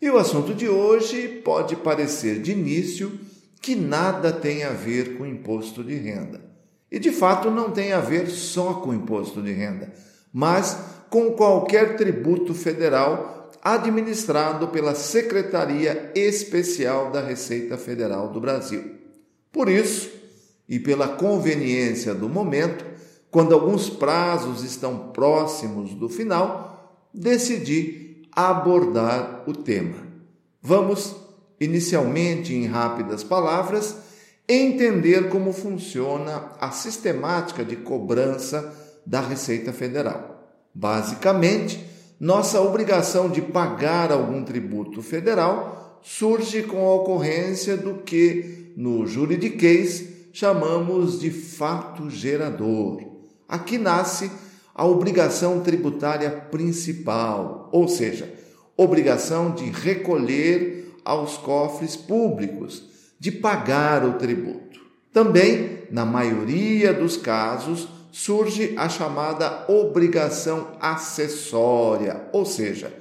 E o assunto de hoje pode parecer de início que nada tem a ver com imposto de renda. E de fato não tem a ver só com imposto de renda, mas com qualquer tributo federal administrado pela Secretaria Especial da Receita Federal do Brasil. Por isso, e pela conveniência do momento, quando alguns prazos estão próximos do final, decidi abordar o tema. Vamos, inicialmente, em rápidas palavras, entender como funciona a sistemática de cobrança da Receita Federal. Basicamente, nossa obrigação de pagar algum tributo federal surge com a ocorrência do que, no juridiquês, chamamos de fato gerador. Aqui nasce a obrigação tributária principal, ou seja, obrigação de recolher aos cofres públicos, de pagar o tributo. Também, na maioria dos casos, surge a chamada obrigação acessória, ou seja,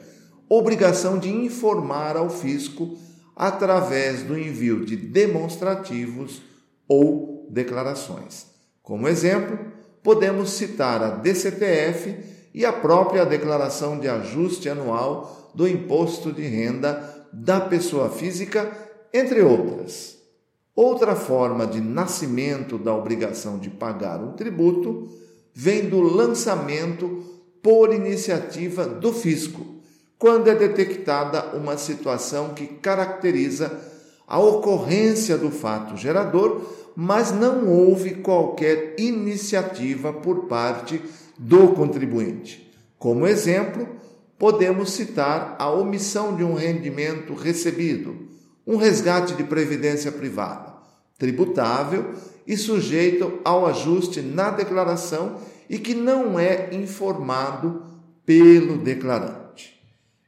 obrigação de informar ao fisco através do envio de demonstrativos ou declarações. Como exemplo, podemos citar a DCTF e a própria declaração de ajuste anual do imposto de renda da pessoa física, entre outras. Outra forma de nascimento da obrigação de pagar um tributo vem do lançamento por iniciativa do fisco, quando é detectada uma situação que caracteriza a ocorrência do fato gerador mas não houve qualquer iniciativa por parte do contribuinte. Como exemplo, podemos citar a omissão de um rendimento recebido, um resgate de previdência privada, tributável e sujeito ao ajuste na declaração e que não é informado pelo declarante.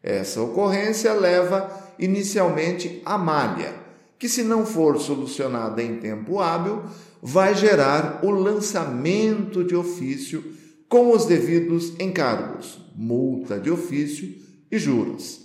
Essa ocorrência leva inicialmente à malha que, se não for solucionada em tempo hábil, vai gerar o lançamento de ofício com os devidos encargos, multa de ofício e juros.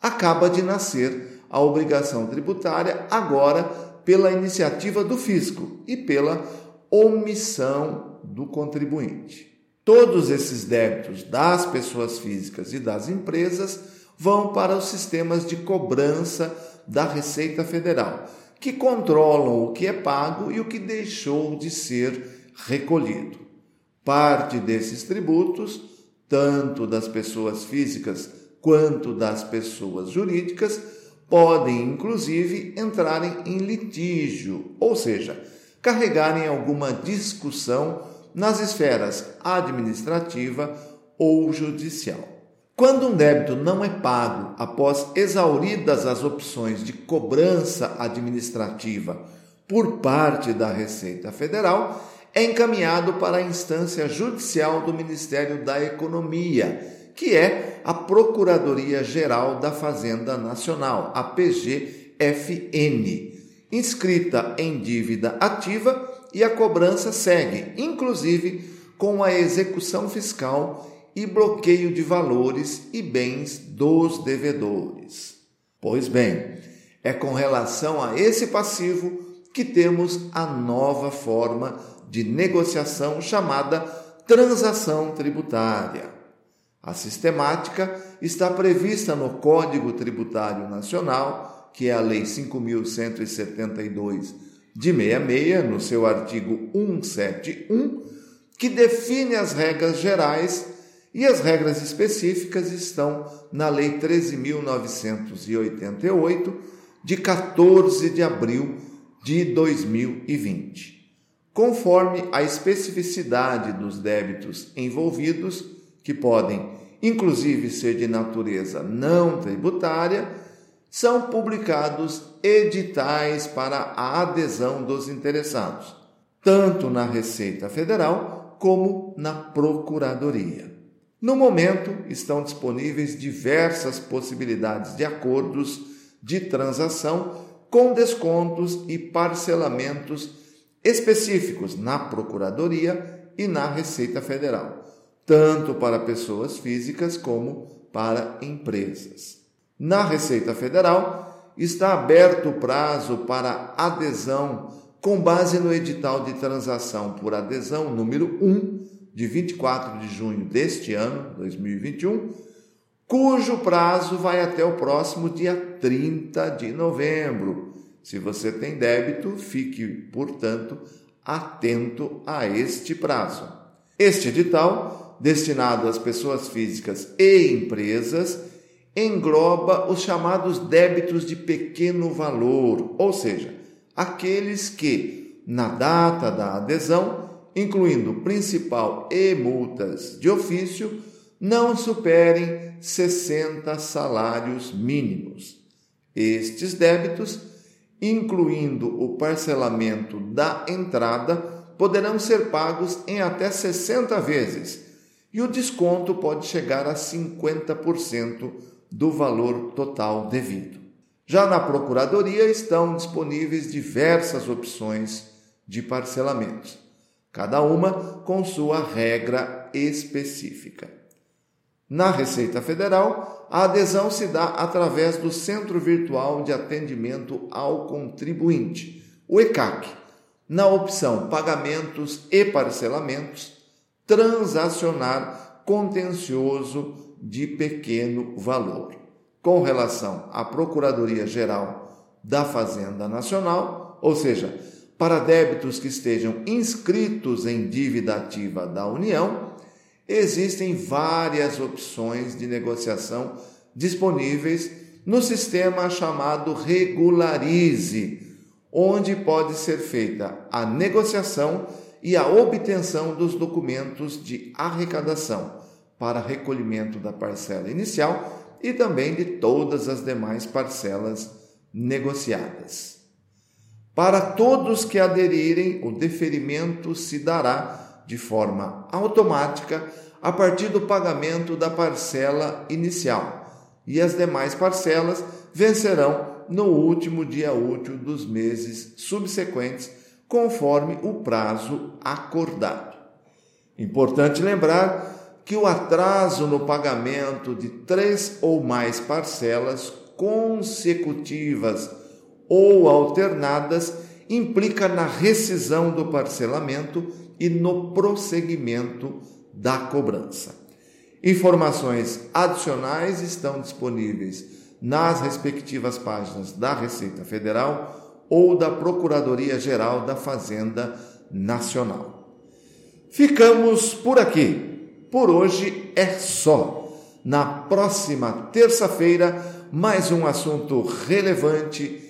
Acaba de nascer a obrigação tributária agora pela iniciativa do fisco e pela omissão do contribuinte. Todos esses débitos das pessoas físicas e das empresas vão para os sistemas de cobrança da Receita Federal, que controlam o que é pago e o que deixou de ser recolhido. Parte desses tributos, tanto das pessoas físicas quanto das pessoas jurídicas, podem inclusive entrarem em litígio, ou seja, carregarem alguma discussão nas esferas administrativa ou judicial. Quando um débito não é pago após exauridas as opções de cobrança administrativa por parte da Receita Federal, é encaminhado para a instância judicial do Ministério da Economia, que é a Procuradoria Geral da Fazenda Nacional, a PGFN, inscrita em dívida ativa e a cobrança segue, inclusive com a execução fiscal e bloqueio de valores e bens dos devedores. Pois bem, é com relação a esse passivo que temos a nova forma de negociação chamada transação tributária. A sistemática está prevista no Código Tributário Nacional, que é a Lei 5172 de 66, no seu artigo 171, que define as regras gerais e as regras específicas estão na Lei 13.988, de 14 de abril de 2020. Conforme a especificidade dos débitos envolvidos, que podem inclusive ser de natureza não tributária, são publicados editais para a adesão dos interessados, tanto na Receita Federal como na Procuradoria. No momento, estão disponíveis diversas possibilidades de acordos de transação com descontos e parcelamentos específicos na Procuradoria e na Receita Federal, tanto para pessoas físicas como para empresas. Na Receita Federal, está aberto o prazo para adesão com base no edital de transação por adesão número 1, de 24 de junho deste ano, 2021, cujo prazo vai até o próximo dia 30 de novembro. Se você tem débito, fique, portanto, atento a este prazo. Este edital, destinado às pessoas físicas e empresas, engloba os chamados débitos de pequeno valor, ou seja, aqueles que, na data da adesão, incluindo principal e multas de ofício, não superem 60 salários mínimos. Estes débitos, incluindo o parcelamento da entrada, poderão ser pagos em até 60 vezes e o desconto pode chegar a 50% do valor total devido. Já na Procuradoria estão disponíveis diversas opções de parcelamentos, cada uma com sua regra específica. Na Receita Federal, a adesão se dá através do Centro Virtual de Atendimento ao Contribuinte, o ECAC, na opção Pagamentos e Parcelamentos, transacionar contencioso de pequeno valor. Com relação à Procuradoria-Geral da Fazenda Nacional, ou seja, para débitos que estejam inscritos em dívida ativa da União, existem várias opções de negociação disponíveis no sistema chamado Regularize, onde pode ser feita a negociação e a obtenção dos documentos de arrecadação para recolhimento da parcela inicial e também de todas as demais parcelas negociadas. Para todos que aderirem, o deferimento se dará de forma automática a partir do pagamento da parcela inicial, e as demais parcelas vencerão no último dia útil dos meses subsequentes, conforme o prazo acordado. Importante lembrar que o atraso no pagamento de três ou mais parcelas consecutivas ou alternadas implica na rescisão do parcelamento e no prosseguimento da cobrança. Informações adicionais estão disponíveis nas respectivas páginas da Receita Federal ou da Procuradoria Geral da Fazenda Nacional. Ficamos por aqui. Por hoje é só. Na próxima terça-feira, mais um assunto relevante